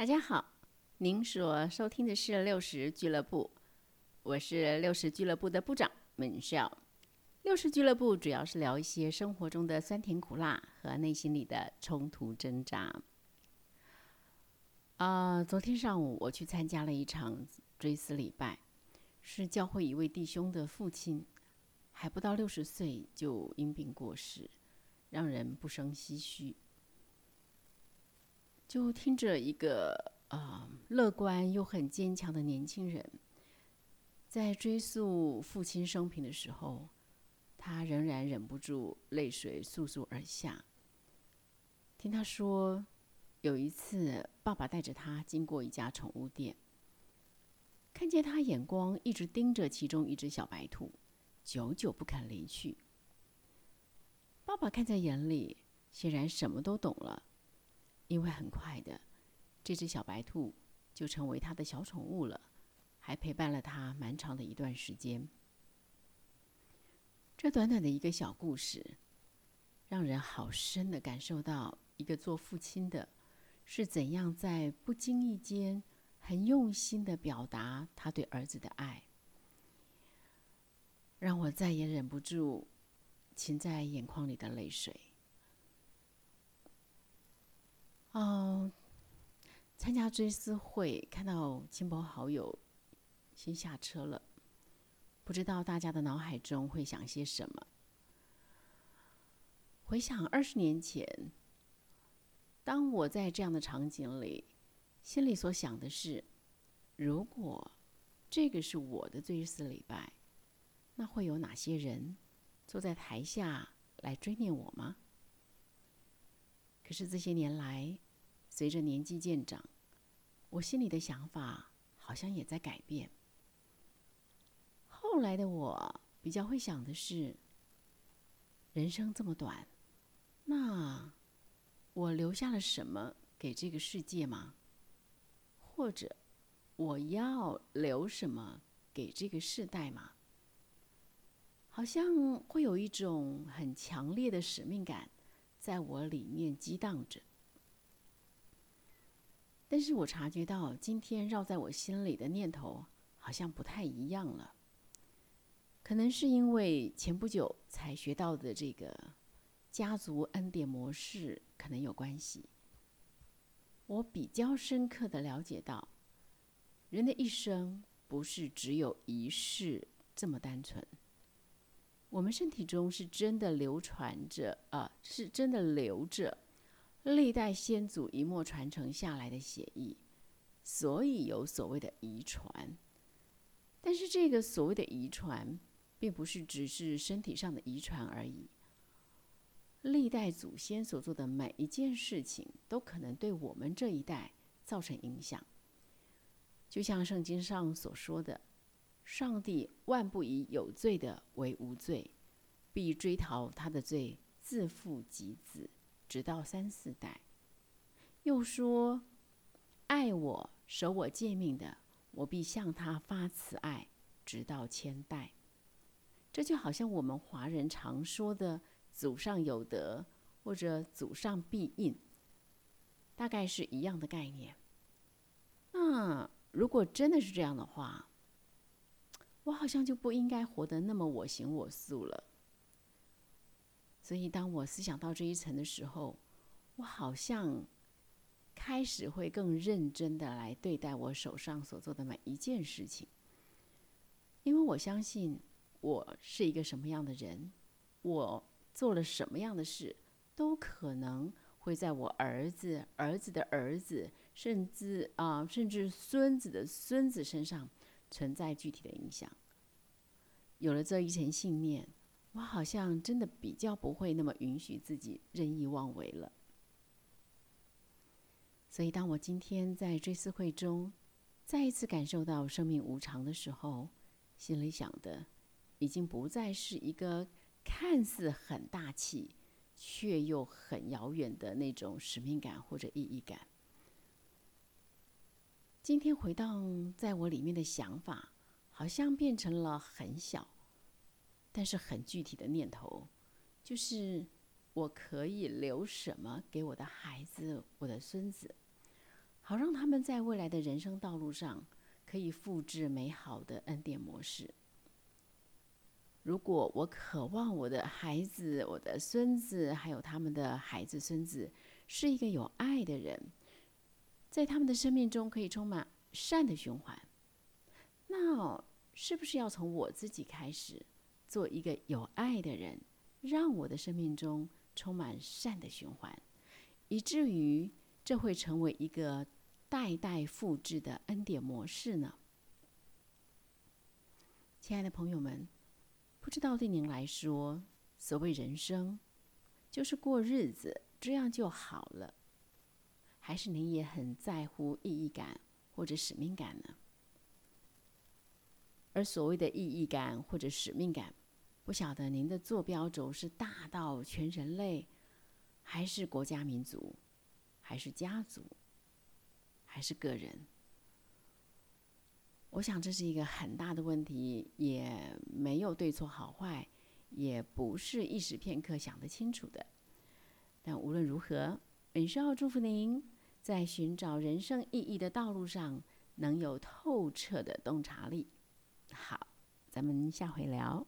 大家好，您所收听的是六十俱乐部，我是六十俱乐部的部长门笑。六十俱乐部主要是聊一些生活中的酸甜苦辣和内心里的冲突挣扎。啊，昨天上午我去参加了一场追思礼拜，是教会一位弟兄的父亲，还不到六十岁就因病过世，让人不胜唏嘘。就听着一个啊乐观又很坚强的年轻人，在追溯父亲生平的时候，他仍然忍不住泪水簌簌而下。听他说，有一次爸爸带着他经过一家宠物店，看见他眼光一直盯着其中一只小白兔，久久不肯离去。爸爸看在眼里，显然什么都懂了。因为很快的，这只小白兔就成为他的小宠物了，还陪伴了他蛮长的一段时间。这短短的一个小故事，让人好深的感受到一个做父亲的，是怎样在不经意间很用心的表达他对儿子的爱，让我再也忍不住噙在眼眶里的泪水。哦，参加追思会，看到亲朋好友先下车了，不知道大家的脑海中会想些什么。回想二十年前，当我在这样的场景里，心里所想的是：如果这个是我的追思礼拜，那会有哪些人坐在台下来追念我吗？可是这些年来，随着年纪渐长，我心里的想法好像也在改变。后来的我比较会想的是：人生这么短，那我留下了什么给这个世界吗？或者我要留什么给这个世代吗？好像会有一种很强烈的使命感。在我里面激荡着，但是我察觉到今天绕在我心里的念头好像不太一样了。可能是因为前不久才学到的这个家族恩典模式可能有关系。我比较深刻的了解到，人的一生不是只有一世这么单纯。我们身体中是真的流传着啊，是真的流着历代先祖一脉传承下来的血液，所以有所谓的遗传。但是这个所谓的遗传，并不是只是身体上的遗传而已。历代祖先所做的每一件事情，都可能对我们这一代造成影响。就像圣经上所说的。上帝万不以有罪的为无罪，必追讨他的罪，自负及子，直到三四代。又说：爱我、守我诫命的，我必向他发慈爱，直到千代。这就好像我们华人常说的“祖上有德”或者“祖上必应”，大概是一样的概念。那如果真的是这样的话，我好像就不应该活得那么我行我素了。所以，当我思想到这一层的时候，我好像开始会更认真的来对待我手上所做的每一件事情，因为我相信我是一个什么样的人，我做了什么样的事，都可能会在我儿子、儿子的儿子，甚至啊，甚至孙子的孙子身上。存在具体的影响。有了这一层信念，我好像真的比较不会那么允许自己任意妄为了。所以，当我今天在追思会中再一次感受到生命无常的时候，心里想的已经不再是一个看似很大气却又很遥远的那种使命感或者意义感。今天回到在我里面的想法，好像变成了很小，但是很具体的念头，就是我可以留什么给我的孩子、我的孙子，好让他们在未来的人生道路上可以复制美好的恩典模式。如果我渴望我的孩子、我的孙子，还有他们的孩子、孙子，是一个有爱的人，在他们的生命中可以充满善的循环，那是不是要从我自己开始，做一个有爱的人，让我的生命中充满善的循环，以至于这会成为一个代代复制的恩典模式呢？亲爱的朋友们。不知道对您来说，所谓人生，就是过日子，这样就好了，还是您也很在乎意义感或者使命感呢？而所谓的意义感或者使命感，不晓得您的坐标轴是大到全人类，还是国家民族，还是家族，还是个人？我想这是一个很大的问题，也没有对错好坏，也不是一时片刻想得清楚的。但无论如何，本少祝福您在寻找人生意义的道路上能有透彻的洞察力。好，咱们下回聊。